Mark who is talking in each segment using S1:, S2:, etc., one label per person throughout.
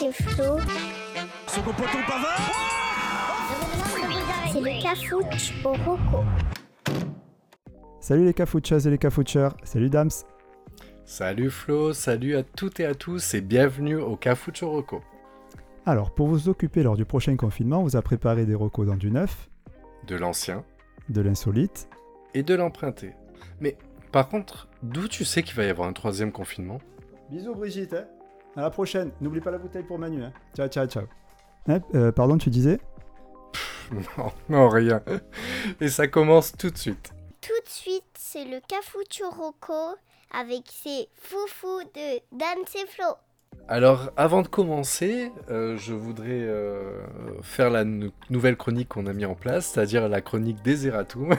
S1: c'est Flo.
S2: C'est
S1: le cafouche au roco.
S3: Salut les cafoucheuses et les cafoucheurs. Salut Dams.
S4: Salut Flo, salut à toutes et à tous et bienvenue au Cafouche Roco.
S3: Alors, pour vous occuper lors du prochain confinement, on vous a préparé des recos dans du neuf,
S4: de l'ancien,
S3: de l'insolite
S4: et de l'emprunté. Mais par contre, d'où tu sais qu'il va y avoir un troisième confinement?
S3: Bisous Brigitte, hein. À la prochaine. N'oublie pas la bouteille pour Manu. Hein. Ciao, ciao, ciao. Hein, euh, pardon, tu disais?
S4: Non, non, rien. Et ça commence tout de suite.
S1: Tout de suite, c'est le Rocco avec ses foufous de Dan Flo.
S4: Alors, avant de commencer, euh, je voudrais euh, faire la nouvelle chronique qu'on a mis en place, c'est-à-dire la chronique des Eratum.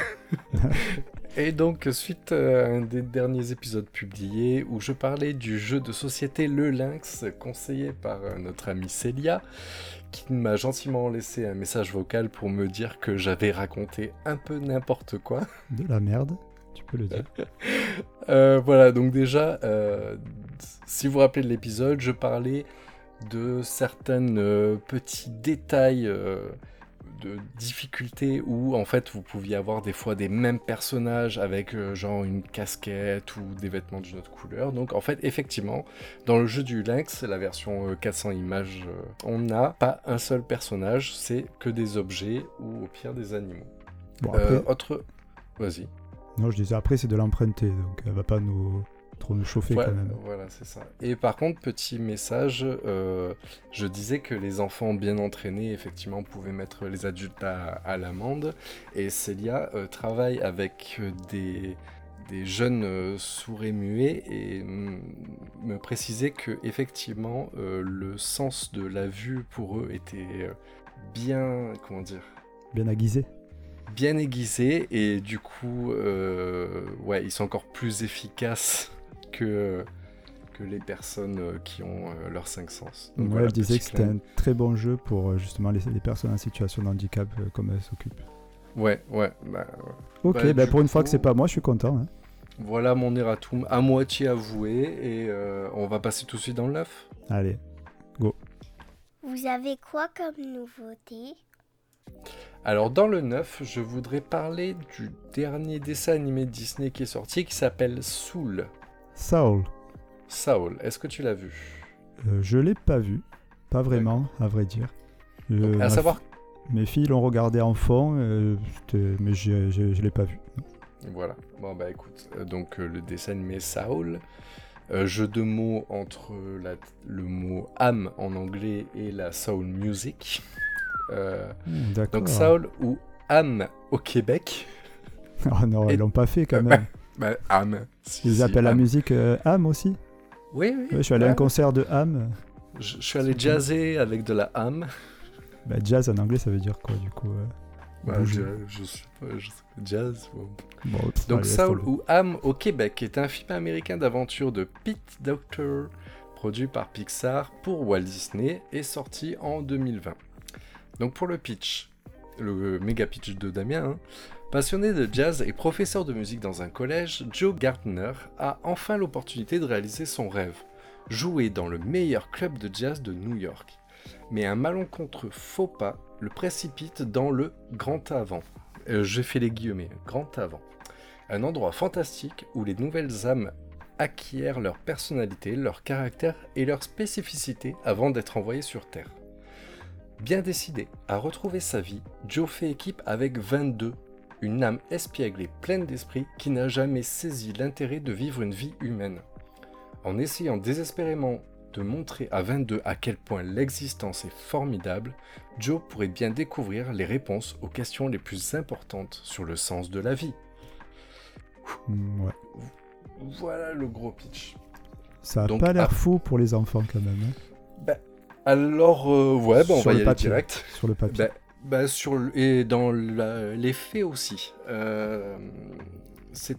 S4: Et donc, suite à un des derniers épisodes publiés où je parlais du jeu de société Le Lynx, conseillé par euh, notre amie Célia, qui m'a gentiment laissé un message vocal pour me dire que j'avais raconté un peu n'importe quoi.
S3: De la merde, tu peux le dire.
S4: Euh, voilà, donc déjà, euh, si vous vous rappelez de l'épisode, je parlais de certains petits détails de difficultés où en fait vous pouviez avoir des fois des mêmes personnages avec euh, genre une casquette ou des vêtements d'une autre couleur. Donc en fait effectivement dans le jeu du Lynx, la version 400 euh, images, euh, on n'a pas un seul personnage, c'est que des objets ou au pire des animaux.
S3: Bon, après...
S4: autre... Vas-y.
S3: Non je disais après c'est de l'emprunter donc elle va pas nous trop nous chauffer quand même.
S4: Voilà, c'est ça. Et par contre, petit message, euh, je disais que les enfants bien entraînés, effectivement, pouvaient mettre les adultes à, l'amende. Et Célia euh, travaille avec euh, des, des jeunes sourds et muets et me précisait que effectivement le sens de la vue pour eux était bien, comment dire,
S3: bien aiguisé
S4: bien aiguisé et du coup ouais ils sont encore plus efficaces que, que les personnes euh, qui ont euh, leurs cinq sens.
S3: Donc, elle disait que c'était un très bon jeu pour euh, justement les, les, personnes en situation de handicap comme elles s'occupent.
S4: Ouais, ouais. Bah,
S3: ok, bah, bah pour une fois que c'est pas moi, je suis content. Hein.
S4: Voilà mon erratum à moitié avoué et on va passer tout de suite dans le neuf.
S3: Allez, go.
S1: Vous avez quoi comme nouveauté?
S4: Alors dans le 9, je voudrais parler du dernier dessin animé Disney qui est sorti qui s'appelle Soul.
S3: Saul.
S4: Saul, est-ce que tu l'as vu?
S3: Euh, Je l'ai pas vu, pas vraiment, à vrai dire.
S4: à savoir.
S3: Mes filles l'ont regardé en fond, euh, mais je ne l'ai pas vu.
S4: Voilà. Bon bah écoute, euh, donc le dessin animé Saul, jeu de mots entre le mot âme en anglais et la soul music. Hmm, donc Saul ou âme au Québec.
S3: oh non, ils l'ont pas fait quand même.
S4: Bah, Ham.
S3: Ils appellent la musique euh, Ham aussi
S4: Oui, oui.
S3: je suis allé à un concert de Ham.
S4: Je, suis allé jazzer avec de la Ham.
S3: Bah, jazz en anglais, ça veut dire quoi du coup euh,
S4: bah, je, je, sais pas, jazz. Donc, Saul ou Ham au Québec est un film américain d'aventure de Pete Doctor, produit par Pixar pour Walt Disney et sorti en 2020. Donc, pour le pitch, le méga pitch de Damien, hein, Passionné de jazz et professeur de musique dans un collège, Joe Gardner a enfin l'opportunité de réaliser son rêve, jouer dans le meilleur club de jazz de New York. Mais un malencontreux faux pas le précipite dans le Grand Avant. Euh, J'ai les guillemets, Grand Avant. Un endroit fantastique où les nouvelles âmes acquièrent leur personnalité, leur caractère et leur spécificité avant d'être envoyées sur Terre. Bien décidé à retrouver sa vie, Joe fait équipe avec 22 une âme espiègle et pleine d'esprit qui n'a jamais saisi l'intérêt de vivre une vie humaine. En essayant désespérément de montrer à 22 à quel point l'existence est formidable, Joe pourrait bien découvrir les réponses aux questions les plus importantes sur le sens de la vie.
S3: Mm,
S4: voilà le gros pitch.
S3: Ça a pas l'air fou pour les enfants quand même. Hein.
S4: Ben, alors, euh, ouais, ben, on va y aller direct.
S3: Sur le papier.
S4: Ben, bah, sur, et dans les faits aussi. Euh, c'est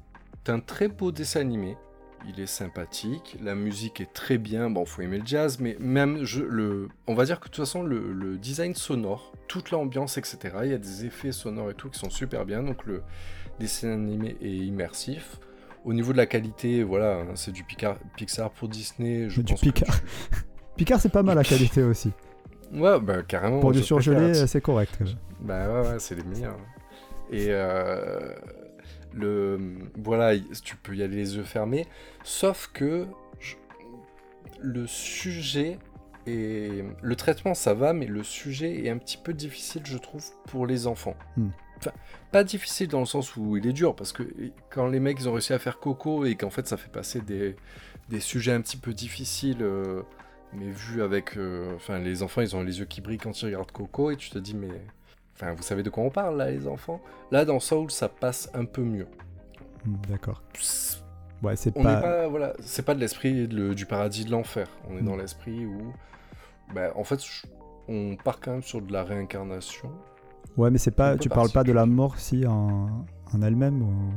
S4: un très beau dessin animé. Il est sympathique, la musique est très bien. Bon, faut aimer le jazz, mais même je, le, on va dire que de toute façon le, design sonore, toute l'ambiance, etc. Il y a des effets sonores et tout qui sont super bien. Donc le dessin animé est immersif. Au niveau de la qualité, voilà, hein, c'est du Pixar pour Disney.
S3: Je du Picard. Picard, c'est pas mal la qualité aussi.
S4: Ouais, bah carrément.
S3: Pour du surgelé, c'est correct.
S4: Bah ouais, ouais, c'est les meilleurs. Et euh, le voilà, tu peux y aller les yeux fermés, sauf que le sujet et le traitement ça va, mais le sujet est un petit peu difficile, je trouve, pour les enfants. Hmm. Enfin, pas difficile dans le sens où il est dur, parce que quand les mecs ils ont réussi à faire Coco et qu'en fait ça fait passer des, des sujets un petit peu difficiles, euh, mais vu avec. Euh, enfin, les enfants ils ont les yeux qui brillent quand ils regardent Coco et tu te dis, mais. Enfin, vous savez de quoi on parle là, les enfants? Là, dans Soul, ça passe un peu mieux.
S3: D'accord. Ouais, c'est
S4: pas... voilà, c'est pas de l'esprit du paradis de l'enfer. On est dans hmm. l'esprit où, bah, en fait, on part quand même sur de la réincarnation.
S3: Ouais, mais c'est pas, tu parles pas de la mort si en, en elle-même ou...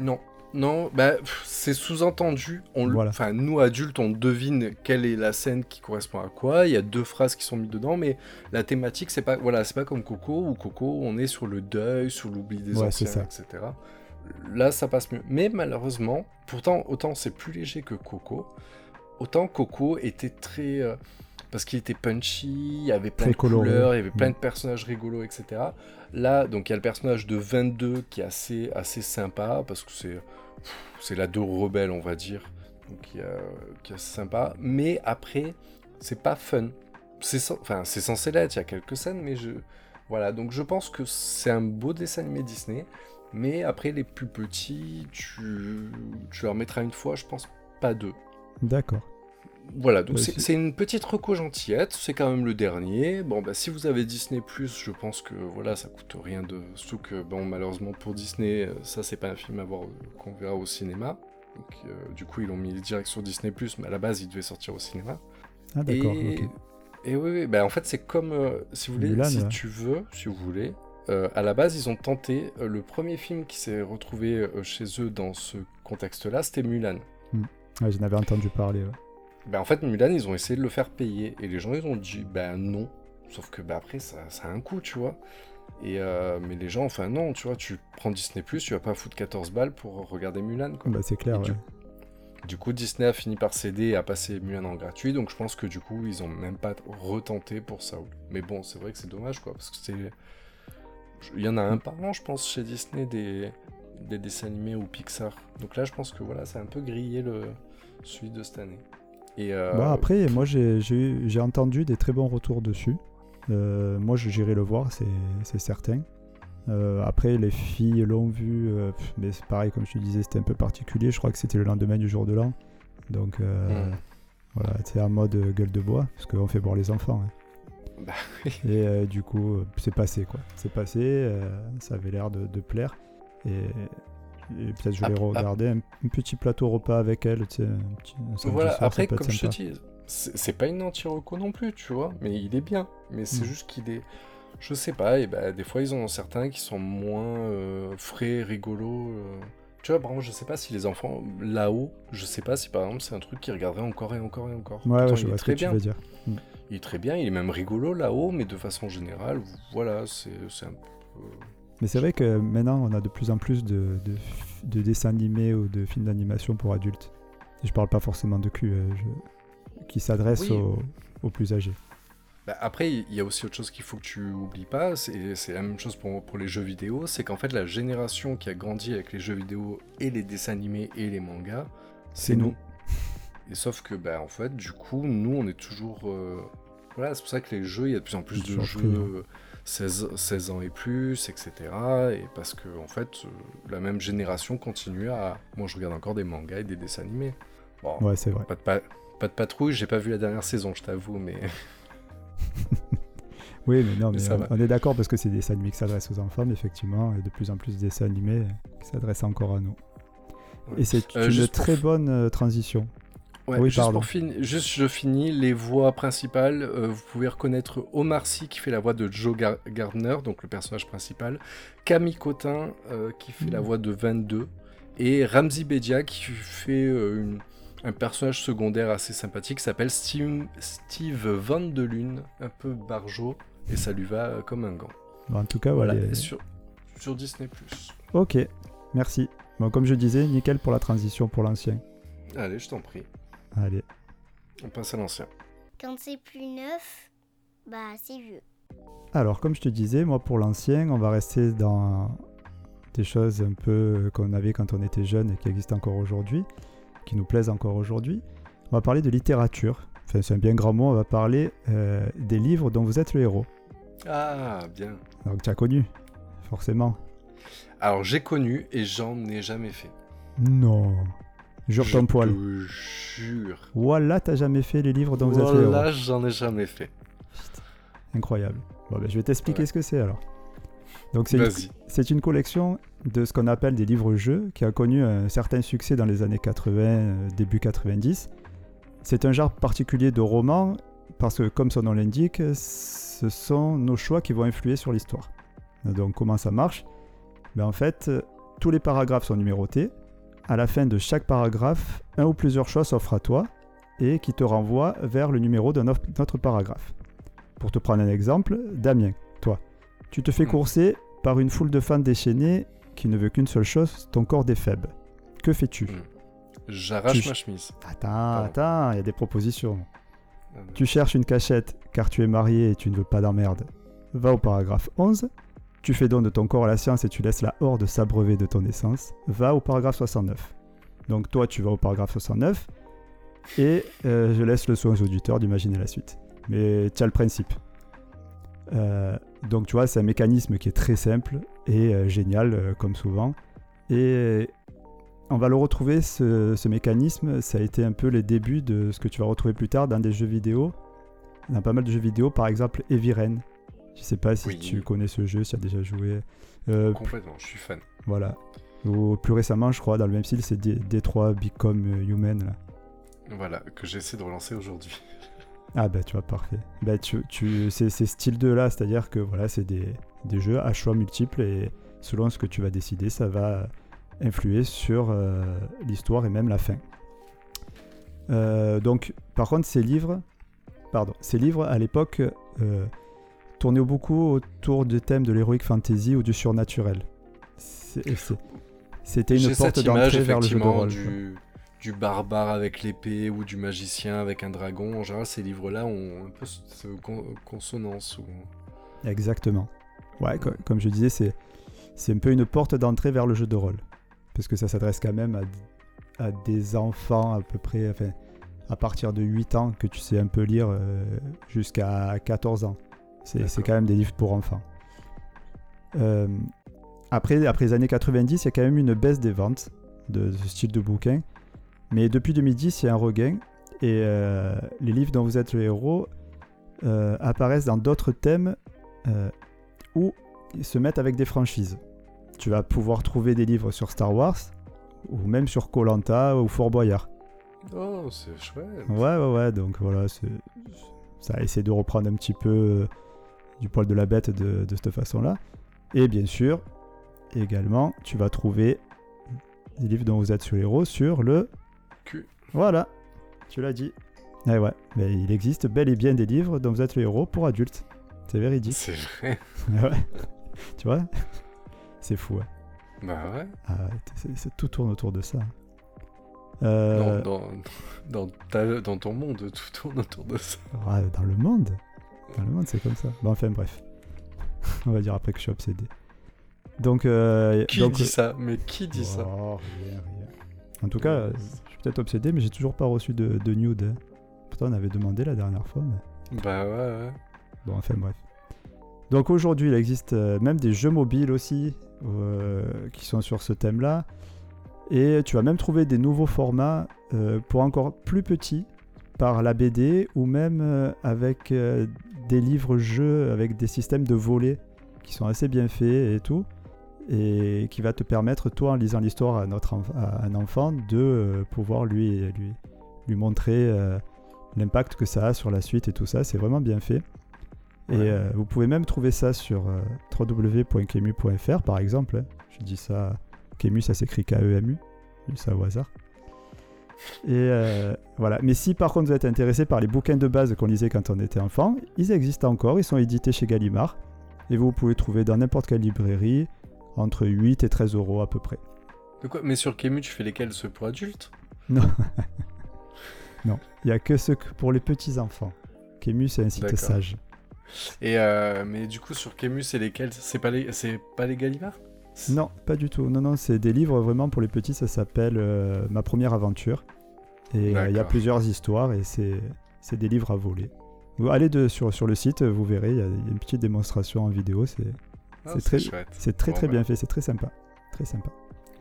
S4: Non, non, bah, c'est sous-entendu. Enfin, nous adultes, on devine quelle est la scène qui correspond à quoi. Il y a deux phrases qui sont mises dedans, mais la thématique, c'est pas, voilà, c'est pas comme Coco ou Coco, on est sur le deuil, sur l'oubli des anciens, etc. Là, ça passe mieux. Mais malheureusement, pourtant, autant c'est plus léger que Coco, autant Coco était très. Euh, parce qu'il était punchy, il y avait plein de couleurs, il y avait plein de personnages rigolos, etc. Là, donc il y a le personnage de 22 qui est assez, assez sympa, parce que c'est, c'est la deux rebelle, on va dire, donc qui, est assez sympa. Mais après, c'est pas fun. C'est, enfin, c'est censé l'être, il y a quelques scènes, mais je... Voilà, donc je pense que c'est un beau dessin animé Disney, mais après les plus petits, tu, tu leur mettras une fois, je pense pas deux.
S3: D'accord.
S4: Voilà, donc c'est une petite reco gentillette, c'est quand même le dernier. Bon, bah si vous avez Disney+, je pense que voilà, ça coûte rien de... Surtout que, bon, malheureusement pour Disney, euh, ça c'est pas un film à voir euh, qu'on verra au cinéma. Donc, euh, du coup, ils l'ont mis direct sur Disney+, mais à la base, il devait sortir au cinéma.
S3: Ah d'accord,
S4: et... Et oui, oui, bah en fait, c'est comme, si vous voulez, si tu veux, si vous voulez, à la base, ils ont tenté, le premier film qui s'est retrouvé chez eux dans ce contexte-là, c'était Mulan.
S3: Hmm. Ouais, j'en avais entendu parler, ouais.
S4: Ben, en fait, Mulan, ils ont essayé de le faire payer. Et les gens, ils ont dit, ben non. Sauf que ben, après, ça, ça a un coût, tu vois. Et euh, mais les gens, enfin non, tu vois, tu prends Disney+, tu vas pas foutre 14 balles pour regarder Mulan. Quoi.
S3: Bah c'est clair, ouais.
S4: du, coup, Disney a fini par céder et a passé Mulan en gratuit, donc je pense que du coup, ils ont même pas retenté pour ça. Mais bon, c'est vrai que c'est dommage, quoi, parce que c'est... Il y en a un par an, je pense, chez Disney, des, des dessins animés ou Pixar. Donc là, je pense que voilà, c'est un peu grillé le... celui de cette année.
S3: Euh, bah après, moi j'ai entendu des très bons retours dessus. Euh, moi j'irai le voir, c'est certain. Euh, après, les filles l'ont vu, mais c'est pareil, comme je te disais, c'était un peu particulier. Je crois que c'était le lendemain du jour de l'an. Donc hmm. voilà, c'est en mode gueule de bois, parce qu'on fait boire les enfants. Hein. Bah Et du coup, c'est passé quoi. C'est passé, ça avait l'air de, de, plaire. Et et peut-être je vais regarder un, petit plateau repas avec elle. Tu sais,
S4: voilà, après, comme je te dis, c'est pas une anti-reco non plus, tu vois, mais il est bien. Mais c'est mm. juste qu'il est. Je sais pas, et bah, des fois ils en ont certains qui sont moins euh, frais, rigolos. Euh. Tu vois, par exemple, je sais pas si les enfants là-haut, je sais pas si par exemple c'est un truc qu'ils regarderaient encore et encore et encore.
S3: Ouais, je vois très bien. dire.
S4: Mm. Il est très bien, il est même rigolo là-haut, mais de façon générale, voilà, c'est un peu.
S3: Mais c'est vrai que maintenant, on a de plus en plus de, de, dessins animés ou de films d'animation pour adultes. Et je parle pas forcément de cul, euh, qui s'adressent aux, plus âgés.
S4: Bah, après, il y a aussi autre chose qu'il faut que tu oublies pas, c'est la même chose pour, pour les jeux vidéo, c'est qu'en fait la génération qui a grandi avec les jeux vidéo et les dessins animés et les mangas, c'est nous. Et sauf que, bah, en fait, du coup, nous, on est toujours... Euh, voilà, c'est pour ça que les jeux, il y a de plus en plus de jeux... 16, ans et plus, etc. Et parce que, en fait, euh, la même génération continue à. Moi, je regarde encore des mangas et des dessins animés.
S3: Bon, ouais, c'est vrai.
S4: Pas de, pas de patrouille, j'ai pas vu la dernière saison, je t'avoue, mais.
S3: oui, mais non, mais, on, est d'accord parce que c'est des dessins animés qui s'adressent aux enfants, mais effectivement, et de plus en plus de dessins animés qui s'adressent encore à nous. Et c'est euh, une très bonne euh,
S4: oui, juste, pour juste je finis, les voix principales, euh, vous pouvez reconnaître Omar Sy qui fait la voix de Joe Gardner, donc le personnage principal, Camille Cotin euh, qui fait la mm. voix de 22, et Ramzi Bedia qui fait euh, un personnage secondaire assez sympathique qui s'appelle Steve, Steve Van de Lune, un peu barjot, et ça lui va comme un gant.
S3: en tout cas, voilà.
S4: Sur, sur Disney.
S3: Ok, merci. Bon, comme je disais, nickel pour la transition pour l'ancien.
S4: Allez, je t'en prie.
S3: Allez.
S4: On passe à l'ancien.
S1: quand c'est plus neuf, bah c'est vieux.
S3: Alors, comme je te disais, moi pour l'ancien, on va rester dans des choses un peu qu'on avait quand on était jeune et qui existent encore aujourd'hui, qui nous plaisent encore aujourd'hui. On va parler de littérature. Enfin, c'est un bien grand mot, on va parler euh, des livres dont vous êtes le héros.
S4: Ah, bien.
S3: Donc tu as connu, forcément.
S4: Alors j'ai connu et j'en ai jamais fait.
S3: Non. Jure ton poil.
S4: Je jure.
S3: Voilà, t'as jamais fait les livres dont vous êtes.
S4: Voilà, j'en ai jamais fait.
S3: Incroyable. Bon, ben, je vais t'expliquer ce que c'est alors. Donc c'est une, une, collection de ce qu'on appelle des livres-jeux qui a connu un certain succès dans les années 80, euh, début 90. C'est un genre particulier de roman parce que comme son nom l'indique, ce sont nos choix qui vont influer sur l'histoire. Donc comment ça marche? Ben, En fait, tous les paragraphes sont numérotés. À la fin de chaque paragraphe, un ou plusieurs choix s'offrent à toi et qui te renvoient vers le numéro d'un autre paragraphe. Pour te prendre un exemple, Damien, toi, tu te fais hmm. courser par une foule de fans déchaînés qui ne veut qu'une seule chose, ton corps faibles. Que fais-tu hmm.
S4: J'arrache ma chemise.
S3: Attends, attends, il y a des propositions. Tu cherches une cachette car tu es marié et tu ne veux pas d'emmerde. Va au paragraphe 11. Tu fais don de ton corps à la science et tu laisses la horde s'abreuver de ton essence. Va au paragraphe 69. Donc toi, tu vas au paragraphe 69 et euh, je laisse le soin aux auditeurs d'imaginer la suite. Mais as le principe. Euh, donc tu vois, c'est un mécanisme qui est très simple et euh, génial, comme souvent. Et on va le retrouver, ce, mécanisme, ça a été un peu les débuts de ce que tu vas retrouver plus tard dans des jeux vidéo. Dans pas mal de jeux vidéo, par exemple Eviren. Je sais pas si tu connais ce jeu, si tu as déjà joué.
S4: Complètement, je suis fan.
S3: Voilà. Ou plus récemment, je crois, dans le même style, c'est D3 Become Human. Là.
S4: Voilà, que j'essaie de relancer aujourd'hui.
S3: Ah bah tu vois, parfait. Bah tu, tu, c'est ces styles 2 là, c'est-à-dire que voilà, c'est des, des, jeux à choix multiples et selon ce que tu vas décider, ça va influer sur euh, l'histoire et même la fin. Euh, donc par contre ces livres, pardon, ces livres à l'époque euh, tournaient beaucoup autour du thème de l'heroic fantasy ou du surnaturel. C'était une porte d'entrée vers le jeu de rôle
S4: du barbare avec l'épée ou du magicien avec un dragon. En général, ces livres-là ont un peu cette consonance. Ou...
S3: Exactement. Ouais, comme je disais, c'est, c'est un peu une porte d'entrée vers le jeu de rôle. Parce que ça s'adresse quand même à, à, des enfants à peu près, enfin, à partir de 8 ans que tu sais un peu lire euh, jusqu'à 14 ans. C'est, quand même des livres pour enfants. Euh, après, après les années 90, il y a quand même une baisse des ventes de, de ce style de bouquin. Mais depuis 2010, il y a un regain et euh, les livres dont vous êtes le héros euh, apparaissent dans d'autres thèmes où ils se mettent avec des franchises. Tu vas pouvoir trouver des livres sur Star Wars ou même sur Colanta ou Fort Boyard.
S4: Oh, c'est chouette.
S3: Ouais, ouais, ouais. Donc voilà, ça essaie de reprendre un petit peu du poil de la bête de, de cette façon-là. Et bien sûr, également, tu vas trouver des livres dont vous êtes le héros sur le voilà, tu l'as dit. Eh ouais, mais il existe bel et bien des livres dont vous êtes le héros pour adultes. C'est véridique.
S4: C'est vrai.
S3: ouais. Tu vois? C'est fou, ouais.
S4: Bah ouais.
S3: Ah, tout tourne autour de ça.
S4: Euh... Dans, dans, dans, ton monde, tout tourne autour de ça.
S3: dans le monde Dans le monde, c'est comme ça. Bon, enfin, bref. On va dire après que je suis obsédé. Donc. Euh,
S4: qui
S3: donc,
S4: dit ça? Mais qui dit ça?
S3: Oh, rien, rien. En tout cas, peut-être obsédé, mais j'ai toujours pas reçu de, de nude. Pourtant, on avait demandé la dernière fois. Mais...
S4: Bah ouais, ouais.
S3: Bon, enfin bref. Donc aujourd'hui, il existe euh, même des jeux mobiles aussi euh, qui sont sur ce thème-là. Et tu vas même trouver des nouveaux formats euh, pour encore plus petits par la BD ou même avec des livres-jeux avec des systèmes de volets qui sont assez bien faits et tout et qui va te permettre, toi, en lisant l'histoire à, notre à un enfant, de euh, pouvoir lui, lui, lui montrer euh, l'impact que ça a sur la suite et tout ça. C'est vraiment bien fait. Et euh, vous pouvez même trouver ça sur www.kemu.fr, par exemple. Je dis ça, Kemu, ça s'écrit K-E-M-U, ça au hasard. Et voilà. Mais si par contre vous êtes intéressé par les bouquins de base qu'on lisait quand on était enfant, ils existent encore, ils sont édités chez Gallimard. Et vous pouvez trouver dans n'importe quelle librairie, entre 8 et 13 euros à peu près.
S4: De quoi? Mais sur Kemu, tu fais lesquels Ceux pour adultes?
S3: Non. non, il n'y a que ceux pour les petits-enfants. Kémus, c'est un site sage.
S4: Et euh, mais du coup, sur Kémus, c'est lesquels? C'est pas les, c'est pas les Gallimards
S3: Non, pas du tout. Non, non, c'est des livres vraiment pour les petits. Ça s'appelle euh, Ma première aventure. Et il y a plusieurs histoires et c'est, des livres à voler. Vous allez de, sur, sur le site, vous verrez, il y, a une petite démonstration en vidéo. C'est,
S4: ah, c'est, très,
S3: très très bien fait, c'est très sympa. Très sympa.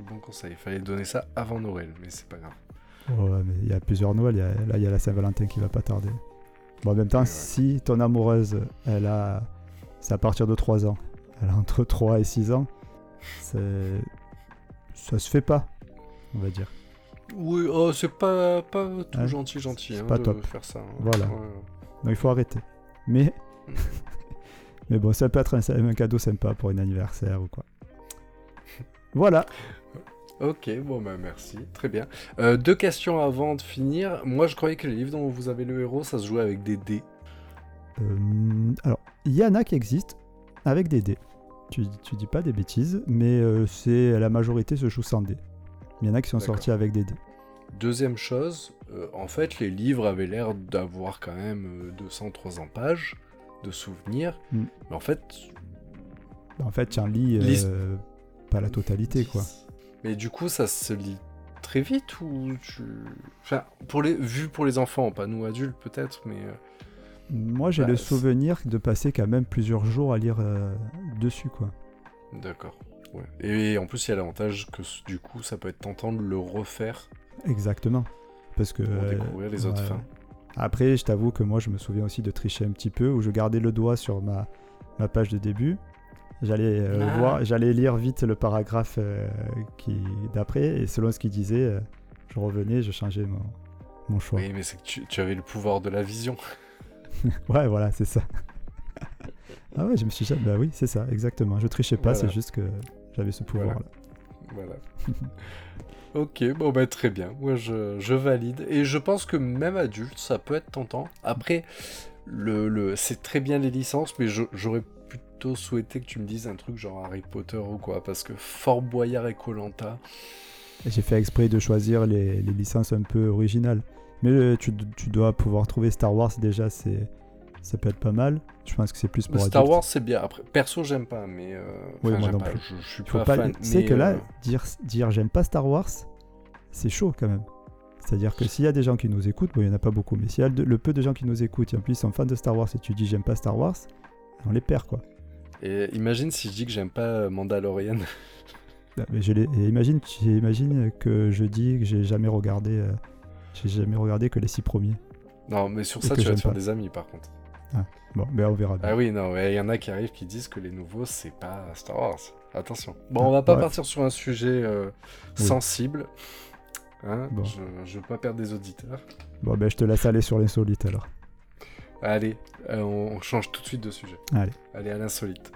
S4: Bon conseil, il fallait donner ça avant Noël, mais c'est pas grave.
S3: Ouais, mais il y a plusieurs Noëls, là il y a la Saint-Valentin qui va pas tarder. Bon, en même temps, si ton amoureuse, elle a. C'est à partir de 3 ans. Elle a entre 3 et 6 ans. Ça se fait pas, on va dire.
S4: Oui, oh, c'est pas, pas tout hein gentil, gentil hein, pas de top. faire ça. Hein.
S3: Voilà. Donc il faut arrêter. Mais. Mais bon, ça peut être un, un, cadeau sympa pour un anniversaire ou quoi. Voilà.
S4: Ok, bon bah merci, très bien. Euh, deux questions avant de finir. Moi je croyais que les livres dont vous avez le héros, ça se jouait avec des dés.
S3: Euh, alors, il y en a qui existent avec des dés. Tu, tu dis pas des bêtises, mais euh, c'est la majorité se joue sans dés. Il y en a qui sont sortis avec des dés.
S4: Deuxième chose, en fait les livres avaient l'air d'avoir quand même 200-300 pages de souvenirs. Mm. Mais en fait...
S3: En fait, tu en lis pas la totalité quoi.
S4: Mais du coup, ça se lit très vite ou tu... Enfin, pour les... vu pour les enfants, pas nous adultes peut-être, mais...
S3: Moi, j'ai bah, le souvenir de passer quand même plusieurs jours à lire euh, dessus, quoi.
S4: D'accord. Ouais. Et en plus, il y a l'avantage que du coup, ça peut être tentant de le refaire.
S3: Exactement. Parce que...
S4: Pour découvrir les autres fins.
S3: Après, je t'avoue que moi, je me souviens aussi de tricher un petit peu, où je gardais le doigt sur ma, ma page de début. J'allais euh, ah. voir, j'allais lire vite le paragraphe euh, qui d'après et selon ce qu'il disait, euh, je revenais, je changeais mon, mon choix.
S4: Oui, mais c'est que tu, tu, avais le pouvoir de la vision.
S3: ouais, voilà, c'est ça. ah ouais, je me suis dit, bah oui, c'est ça, exactement. Je trichais pas, c'est juste que j'avais ce pouvoir-là.
S4: Voilà. ok, bon bah très bien. Moi je, je, valide et je pense que même adulte, ça peut être tentant. Après, le, le c'est très bien les licences, mais j'aurais souhaité que tu me dises un truc genre Harry Potter ou quoi, parce que Fort Boyard et Colanta.
S3: J'ai fait exprès de choisir les, licences un peu originales. Mais euh, tu, dois pouvoir trouver Star Wars déjà, c'est ça peut être pas mal. Je pense que c'est plus pour
S4: Star Wars, c'est bien. Après, perso, j'aime pas, mais euh,
S3: oui, moi non plus. Je, suis pas, fan. Tu sais que là, euh, dire, dire j'aime pas Star Wars, c'est chaud quand même. C'est-à-dire que s'il y a des gens qui nous écoutent, bon, il n'y en a pas beaucoup, mais s'il y a le peu de gens qui nous écoutent et en plus ils sont fans de Star Wars et tu dis j'aime pas Star Wars, on les perd quoi.
S4: Et imagine si je dis que j'aime pas Mandalorian.
S3: Ah, mais je imagine, imagine que je dis que j'ai jamais regardé, euh, j'ai jamais regardé que les six premiers.
S4: Non, mais sur ça, tu vas te faire des amis par contre.
S3: Ah, bon, mais on verra.
S4: Ah oui, non, il y en a qui arrivent qui disent que les nouveaux, c'est pas Star Wars. Attention. Bon, on va pas partir sur un sujet euh, sensible. Hein je, je veux pas perdre des auditeurs.
S3: Bon, ben je te laisse aller sur l'insolite alors.
S4: Allez, euh, on change tout de suite de sujet.
S3: Allez.
S4: Allez à l'insolite.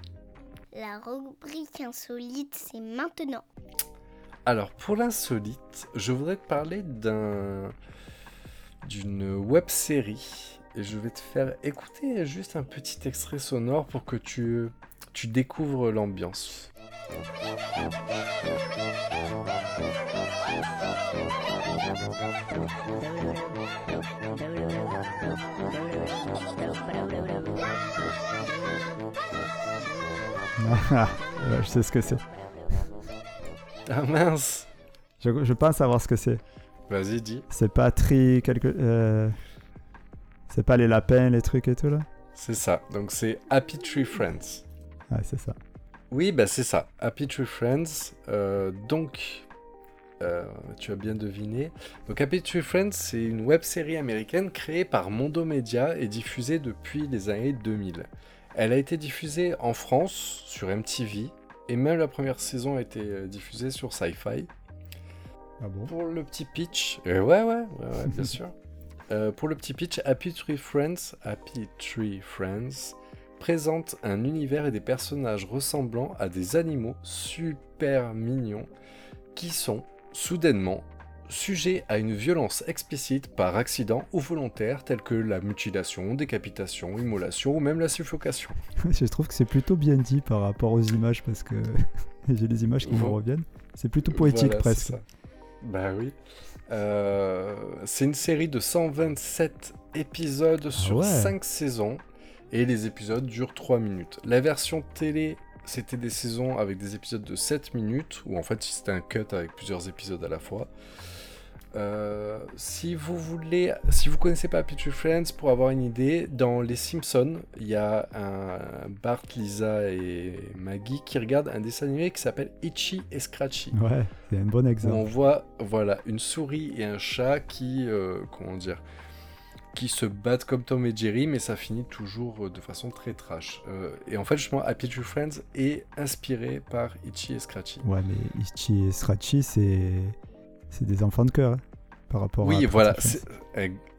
S1: La rubrique insolite, c'est maintenant.
S4: Alors, pour l'insolite, je voudrais te parler d'un d'une web série et je vais te faire écouter juste un petit extrait sonore pour que tu, tu découvres l'ambiance.
S3: je sais ce que c'est.
S4: Ah mince
S3: je, je, pense savoir ce que c'est.
S4: Vas-y, dis.
S3: C'est pas tri quelque... Euh, c'est pas les lapins, les trucs et tout là?
S4: C'est ça. Donc c'est Happy Tree Friends.
S3: Ouais, c'est ça.
S4: Oui, bah c'est ça. Happy Tree Friends. Euh, donc, euh, tu as bien deviné. Donc Happy Tree Friends, c'est une web série américaine créée par Mondo Media et diffusée depuis les années 2000. Elle a été diffusée en France sur MTV et même la première saison a été euh, diffusée sur Sci-Fi.
S3: Ah bon?
S4: Pour le petit pitch, euh, ouais, ouais, ouais, bien sûr. Euh, pour le petit pitch, Happy Tree Friends, Happy Tree Friends présente un univers et des personnages ressemblant à des animaux super mignons qui sont soudainement sujet à une violence explicite par accident ou volontaire telle que la mutilation, décapitation, immolation ou même la suffocation.
S3: Je trouve que c'est plutôt bien dit par rapport aux images parce que j'ai les images qui me reviennent. C'est plutôt poétique presque.
S4: Bah oui. Euh, c'est une série de 127 épisodes
S3: Ah
S4: sur
S3: ouais.
S4: 5 saisons et les épisodes durent 3 minutes. La version télé, c'était des saisons avec des épisodes de 7 minutes où en fait c'était un cut avec plusieurs épisodes à la fois. Euh, si vous voulez, si vous connaissez pas Happy Tree Friends, pour avoir une idée, dans Les Simpsons, il y a un Bart, Lisa et Maggie qui regardent un dessin animé qui s'appelle Itchy et Scratchy.
S3: Ouais, c'est un bon
S4: où on
S3: exemple.
S4: voit voilà une souris et un chat qui euh, comment dire qui se battent comme Tom et Jerry mais ça finit toujours euh, de façon très trash. Euh, et en fait justement Happy Tree Friends est inspiré par Itchy et Scratchy.
S3: Ouais, mais Ichi et Scratchy, c'est c'est des enfants de cœur hein, par rapport à.
S4: oui voilà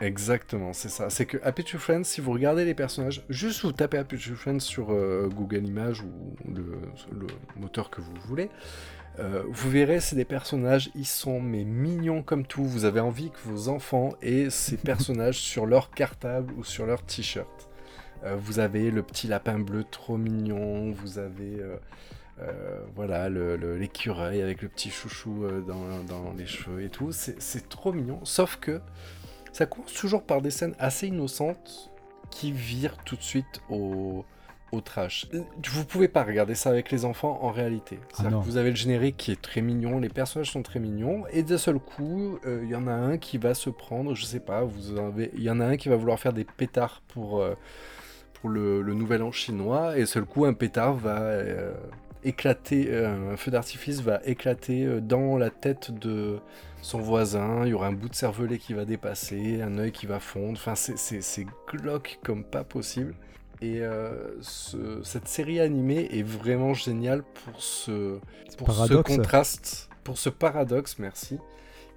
S4: exactement c'est ça c'est que Happy Tree Friends si vous regardez les personnages juste vous tapez Happy Tree Friends sur euh, Google Images ou le, le moteur que vous voulez Euh, vous verrez, c'est des personnages, ils sont mais mignons comme tout. Vous avez envie que vos enfants aient ces personnages sur leur cartable ou sur leur t-shirt. Euh, vous avez le petit lapin bleu trop mignon. Vous avez euh, euh, voilà le- le- l'écureuil avec le petit chouchou euh, dans, dans les cheveux et tout. C'est trop mignon. Sauf que ça commence toujours par des scènes assez innocentes qui virent tout de suite au, au trash. Vous pouvez pas regarder ça avec les enfants en réalité. Que vous avez le générique qui est très mignon, les personnages sont très mignons, et d'un seul coup, euh, il y en a un qui va se prendre, je sais pas, vous avez, il y en a un qui va vouloir faire des pétards pour euh, pour le, le nouvel an chinois, et d'un seul coup, un pétard va euh, éclater, euh, un feu d'artifice va éclater euh, dans la tête de son voisin, il y aura un bout de cervelet qui va dépasser, un œil qui va fondre, enfin c'est- glauque comme pas possible. Et euh, ce- cette série animée est vraiment géniale pour ce, pour ce contraste, pour ce paradoxe, merci,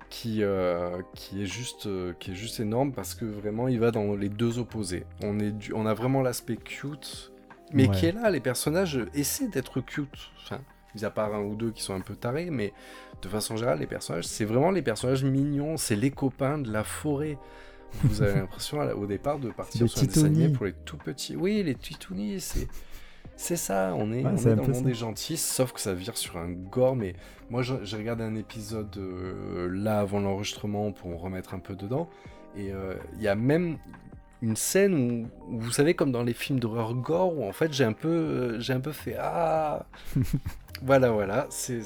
S4: qui, euh, qui, est juste, qui est juste énorme parce que vraiment il va dans les deux opposés. On, est du- on a vraiment l'aspect cute, mais
S3: Ouais.
S4: qui est là, les personnages essaient d'être cute. Enfin, mis à part un ou deux qui sont un peu tarés, mais de façon générale, les personnages, c'est vraiment les personnages mignons, c'est les copains de la forêt. Vous avez l'impression au départ de partir
S3: Les
S4: sur un dessin animé pour les tout petits. Oui, les titounis, c'est c'est ça. On est,
S3: Ouais,
S4: on
S3: c'est
S4: est
S3: un
S4: dans le monde des gentils, sauf que ça vire sur un gore. Mais moi, je- j'ai regardé un épisode euh, là avant l'enregistrement pour remettre un peu dedans, et euh, il y a même une scène où, où vous savez comme dans les films d'horreur gore où en fait j'ai un peu euh, j'ai un peu fait ah voilà voilà c'est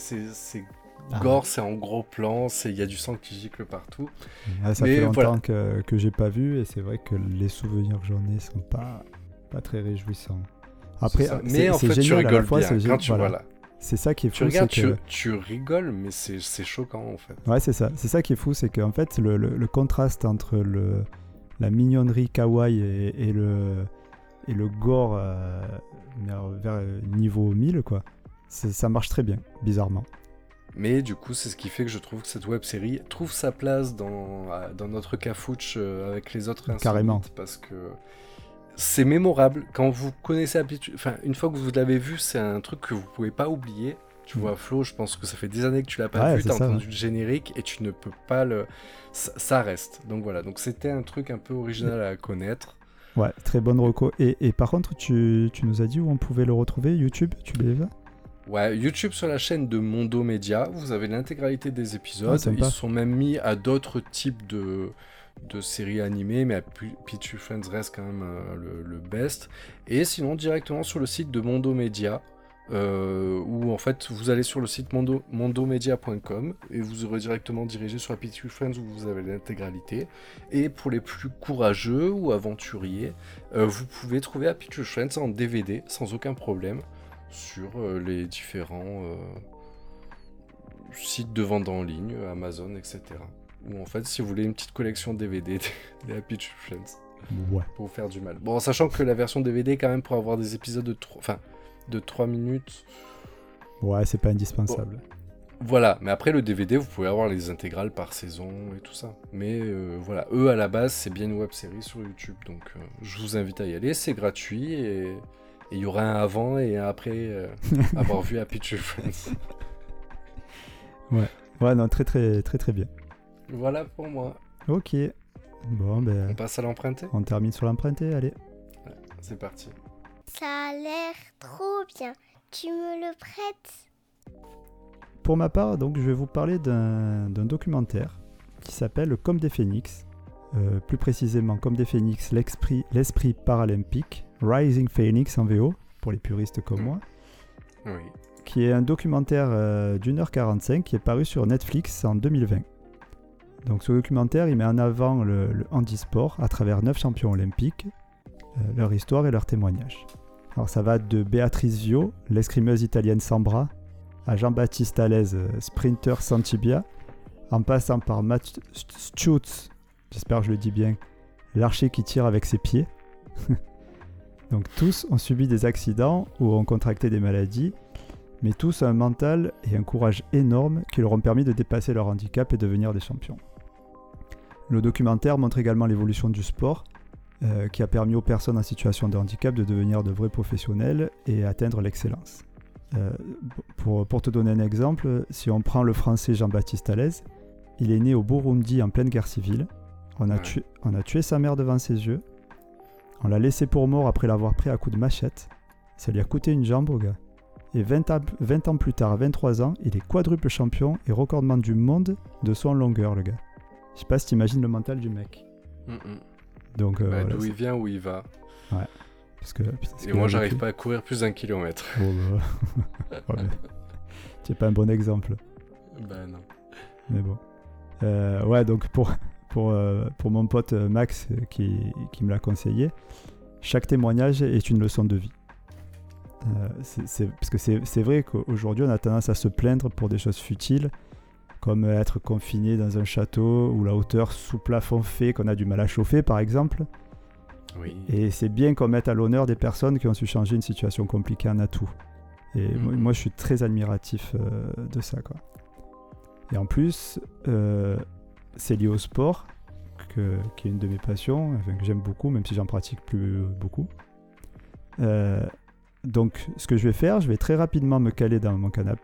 S3: Ah.
S4: gore c'est en gros plan c'est il y a du sang qui gicle partout
S3: Ah, ça
S4: Mais
S3: fait longtemps
S4: voilà.
S3: que, que j'ai pas vu et c'est vrai que les souvenirs que j'en ai sont pas, pas très réjouissants. Après,
S4: c'est- mais en fait tu
S3: génial, la
S4: rigoles
S3: fois,
S4: bien quand tu
S3: voilà.
S4: voilà.
S3: C'est ça qui est
S4: tu
S3: fou,
S4: regardes tu,
S3: que...
S4: tu rigoles mais c'est c'est choquant en fait
S3: Ouais, c'est ça. C'est ça qui est fou, c'est qu'en fait, le, le- le contraste entre le, la mignonnerie kawaii et, et le, et le gore euh, vers, niveau 1000, quoi, ça marche très bien, bizarrement.
S4: Mais du coup, c'est ce qui fait que je trouve que cette web série trouve sa place dans, euh, dans notre cafouche euh, avec les autres
S3: Carrément.
S4: Parce que c'est mémorable. Quand vous connaissez Enfin, une fois que vous l'avez vu, c'est un truc que vous pouvez pas oublier. Tu vois, Flo, je pense que ça fait des années que tu l'as pas
S3: Ouais,
S4: vu, t'as entendu
S3: ouais.
S4: le générique et tu ne peux pas le. Ça, ça reste. Donc voilà, donc c'était un truc un peu original à connaître.
S3: Ouais, très bonne reco. Et, et par contre, tu, tu nous as dit où on pouvait le retrouver YouTube Tu l'as
S4: Ouais, YouTube sur la chaîne de Mondo Media, vous avez l'intégralité des
S3: Ah,
S4: épisodes.
S3: sympa.
S4: Ils sont même mis à d'autres types de, de séries animées, mais P- Peachy Friends reste quand même euh, le, le best. Et sinon, directement sur le site de Mondo Media, euh, où en fait vous allez sur le site mondo, mondomedia.com et vous aurez directement dirigé sur la Peachy Friends où vous avez l'intégralité. Et pour les plus courageux ou aventuriers, euh, vous pouvez trouver Happy Tree Friends en DVD sans aucun problème sur euh, les différents euh, sites de vente en ligne, Amazon, etc. Ou en fait, si vous voulez une petite collection DVD des Happy Friends
S3: Ouais.
S4: pour vous faire du mal. Bon, en sachant que la version DVD, quand même, pour avoir des épisodes de 3, enfin, de 3 minutes,
S3: Ouais, c'est pas indispensable.
S4: voilà. Mais après, le DVD, vous pouvez avoir les intégrales par saison et tout ça. Mais euh, voilà, eux, à la base, c'est bien une web série sur YouTube. Donc, euh, je vous invite à y aller. C'est gratuit et il y aura un avant et un après euh, avoir vu Happy Tree Friends.
S3: Ouais, non, très très très très bien.
S4: Voilà pour moi.
S3: Ok. Bon,
S4: On
S3: ben,
S4: passe à l'emprunter
S3: on termine sur l'emprunté, allez.
S4: C'est parti.
S1: Ça a l'air trop bien. Tu me le prêtes?
S3: Pour ma part, donc, je vais vous parler d'un documentaire qui s'appelle Comme des phénix. Euh, plus précisément, Comme des phénix, l'esprit paralympique, Rising Phoenix en VO, pour les puristes comme moi.
S4: Oui.
S3: Qui est un documentaire euh, d'une heure 45 qui est paru sur Netflix en 2020. Donc ce documentaire, il met en avant le, handisport à travers neuf champions olympiques, euh, leur histoire et leurs témoignages. Alors ça va de Béatrice Vio, l'escrimeuse italienne sans bras, à Jean-Baptiste Alès, sprinter sans tibia, en passant par Matt Schutz, j'espère que je le dis bien, l'archer qui tire avec ses pieds. Donc tous ont subi des accidents ou ont contracté des maladies, mais tous ont un mental et un courage énorme qui leur ont permis de dépasser leur handicap et devenir des champions. Le documentaire montre également l'évolution du sport, euh, qui a permis aux personnes en situation de handicap de devenir de vrais professionnels et atteindre l'excellence. Euh, pour, te donner un exemple, si on prend le français Jean-Baptiste Alès, il est né au Burundi en pleine guerre civile. On a, tué, on a tué sa mère devant ses yeux. On l'a laissé pour mort après l'avoir pris à coups de machette. Ça lui a coûté une jambe au gars. Et 20 ans, 20 ans plus tard, à 23 ans, il est quadruple champion et recordman du monde de son longueur, le gars. Je sais pas si t'imagines le mental du mec. Donc,
S4: euh, bah, d'où il vient, où il va.
S3: Ouais. Parce que,
S4: Et moi, j'arrive pas à courir plus d'un kilomètre.
S3: Bon, bah... ouais, pas un bon exemple.
S4: Bah non.
S3: Mais bon. Euh, ouais, donc pour, pour, euh, pour mon pote Max qui, qui me l'a conseillé, chaque témoignage est une leçon de vie. c'est, parce que c'est, vrai qu'aujourd'hui, on a tendance à se plaindre pour des choses futiles comme être confiné dans un château où la hauteur sous plafond fait qu'on a du mal à chauffer, par exemple.
S4: Oui.
S3: Et c'est bien qu'on mette à l'honneur des personnes qui ont su changer une situation compliquée en atout. Et mm. moi, je suis très admiratif euh, de ça. Quoi. Et en plus, euh, c'est lié au sport, que, qui est une de mes passions, enfin, que j'aime beaucoup, même si j'en pratique plus beaucoup. Euh, donc, ce que je vais faire, je vais très rapidement me caler dans mon canapé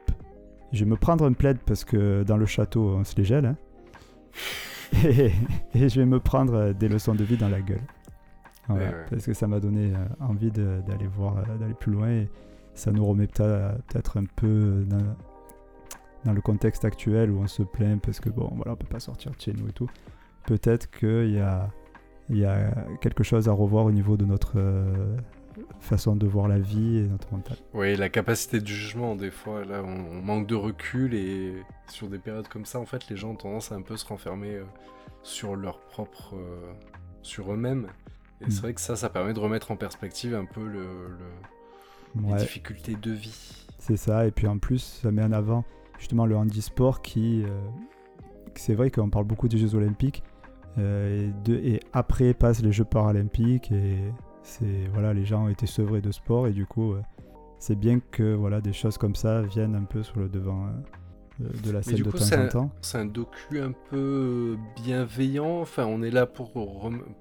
S3: je vais me prendre un plaid parce que dans le château, on se les gèle. Hein. Et, je vais me prendre des leçons de vie dans la gueule. Parce que ça m'a donné euh, envie d'aller voir, euh, d'aller plus loin. Et ça nous remet peut-être un peu dans, le contexte actuel où on se plaint parce que bon, voilà, on peut pas sortir de chez nous et tout. Peut-être qu'il y a, il y a quelque chose à revoir au niveau de notre euh, façon de voir la vie et notre mental.
S4: Oui, la capacité de jugement, des fois, là, on, manque de recul et sur des périodes comme ça, en fait, les gens ont tendance à un peu se renfermer euh, sur leur propre. Euh, sur eux-mêmes. Et c'est mm. vrai que ça, ça permet de remettre en perspective un peu le, les difficultés de vie.
S3: C'est ça, et puis en plus, ça met en avant justement le handisport qui. Euh, c'est vrai qu'on parle beaucoup des Jeux Olympiques. et, de, et après passent les Jeux Paralympiques et c'est voilà, les gens ont été sevrés de sport et du coup, euh, c'est bien que voilà des choses comme ça viennent un peu sur le devant euh, de la scène de temps en temps.
S4: C'est un docu un peu bienveillant. Enfin, on est là pour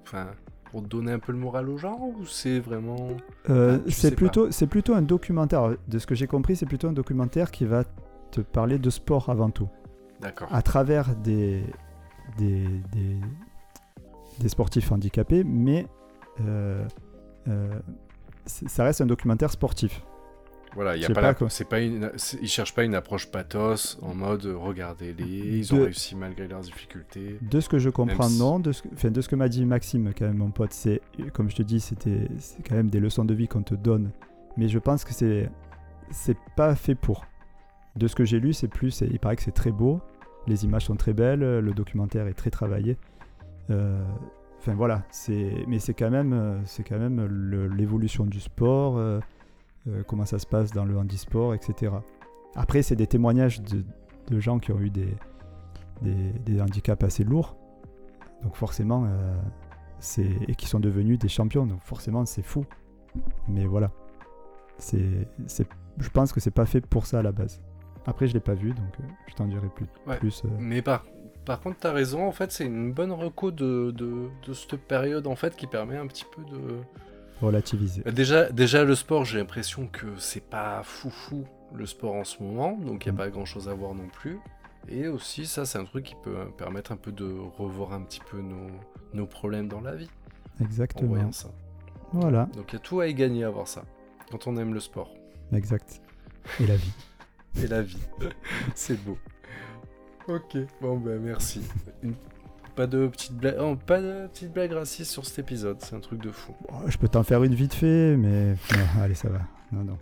S4: enfin, pour donner un peu le moral aux gens ou c'est vraiment
S3: euh, c'est plutôt c'est plutôt un documentaire de ce que j'ai compris c'est plutôt un documentaire qui va te parler de sport avant tout
S4: d'accord
S3: à travers des des, des, des sportifs handicapés mais euh, ça reste un documentaire sportif.
S4: Voilà, y a pas, c'est pas une, ils cherchent pas une approche pathos en mode regardez-les, ils ont réussi malgré leurs difficultés.
S3: De ce que je comprends, non. De ce, de ce que m'a dit Maxime, quand même, mon pote, c'est comme je te dis, c'était quand même des leçons de vie qu'on te donne. Mais je pense que c'est c'est pas fait pour. De ce que j'ai lu, c'est plus, il paraît que c'est très beau, les images sont très belles, le documentaire est très travaillé. Euh, Enfin voilà, c'est mais c'est quand même euh, c'est quand même l'évolution du sport, euh, euh, comment ça se passe dans le handisport, etc. Après, c'est des témoignages de, gens qui ont eu des, des, handicaps assez lourds, donc forcément, c'est et qui sont devenus des champions, donc forcément, c'est fou. Mais voilà, c'est je pense que c'est pas fait pour ça à la base. Après, je l'ai pas vu, donc je t'en dirai plus. plus
S4: Mais pas. Par contre, t'as raison, en fait, c'est une bonne reco de, de, cette période, en fait, qui permet un petit peu de...
S3: Relativiser.
S4: Bah, déjà, déjà le sport, j'ai l'impression que c'est pas foufou, le sport en ce moment, donc il n'y a mm. pas grand-chose à voir non plus. Et aussi, ça, c'est un truc qui peut permettre un peu de revoir un petit peu nos, nos problèmes dans la vie.
S3: Exactement.
S4: En voyant ça.
S3: Voilà.
S4: Donc il y a tout à y gagner à voir ça, quand on aime le sport.
S3: Exact. Et la vie.
S4: et la vie. C'est beau. Ok, bon ben merci. Pas de petite blague, oh, pas de petite blague raciste sur cet épisode, c'est un truc de fou.
S3: je peux t'en faire une vite fait, mais allez ça va. Non non.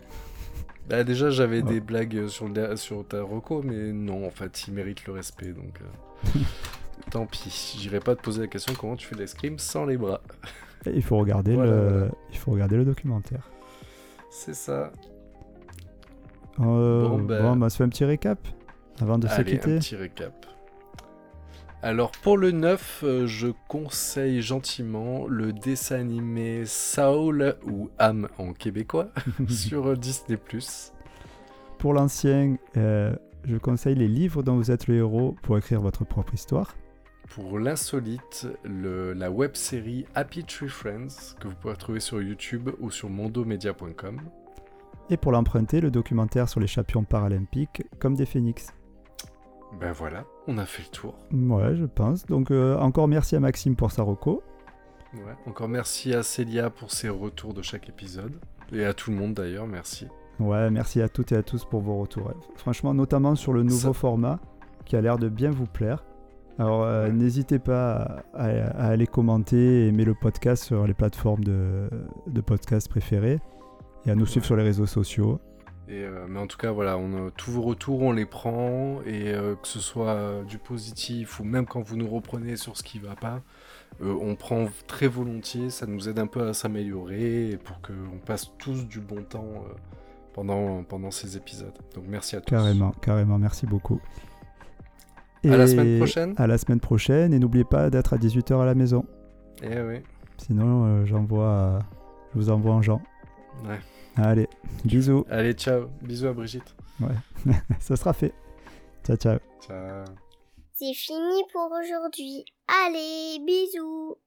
S4: Bah déjà j'avais des blagues sur, sur ta reco, mais non en fait il mérite le respect donc. Euh, tant pis, j'irai pas te poser la question comment tu fais l'escrime sans les bras.
S3: Il faut regarder le, il faut regarder le documentaire.
S4: C'est ça.
S3: Euh, bon, ben... bon, on va se faire un petit récap avant de se quitter.
S4: un petit récap. Alors pour le 9, euh, je conseille gentiment le dessin animé Saul ou Am en québécois sur Disney +.
S3: Pour l'ancien, euh, je conseille les livres dont vous êtes le héros pour écrire votre propre histoire.
S4: Pour l'insolite, la web série Happy Tree Friends que vous pouvez trouver sur YouTube ou sur mondomedia.com.
S3: Et pour l'emprunter, le documentaire sur les champions paralympiques comme des phénix.
S4: Ben voilà, on a fait le tour.
S3: Ouais, je pense. Donc euh, encore merci à Maxime pour sa reco.
S4: Ouais, encore merci à Célia pour ses retours de chaque épisode. Et à tout le monde d'ailleurs, merci.
S3: Ouais, merci à toutes et à tous pour vos retours. Franchement, notamment sur le nouveau format qui a l'air de bien vous plaire. Alors euh, n'hésitez pas à, aller commenter et aimer le podcast sur les plateformes de, de podcast préférées et à nous suivre sur les réseaux sociaux.
S4: Euh, mais en tout cas, voilà, on, tous vos retours, on les prend, et euh, que ce soit du positif ou même quand vous nous reprenez sur ce qui va pas, euh, on prend très volontiers, ça nous aide un peu à s'améliorer pour qu'on passe tous du bon temps pendant, pendant ces épisodes. Donc merci à tous.
S3: Carrément, carrément, merci beaucoup.
S4: Et à la semaine prochaine.
S3: À la semaine prochaine, et n'oubliez pas d'être à 18h à la maison.
S4: Eh oui.
S3: Sinon, j'envoie, je vous envoie en Jean.
S4: Ouais.
S3: Allez, bisous.
S4: Allez, ciao. Bisous à Brigitte.
S3: Ouais, ça sera fait. Ciao, ciao.
S4: Ciao.
S1: C'est fini pour aujourd'hui. Allez, bisous.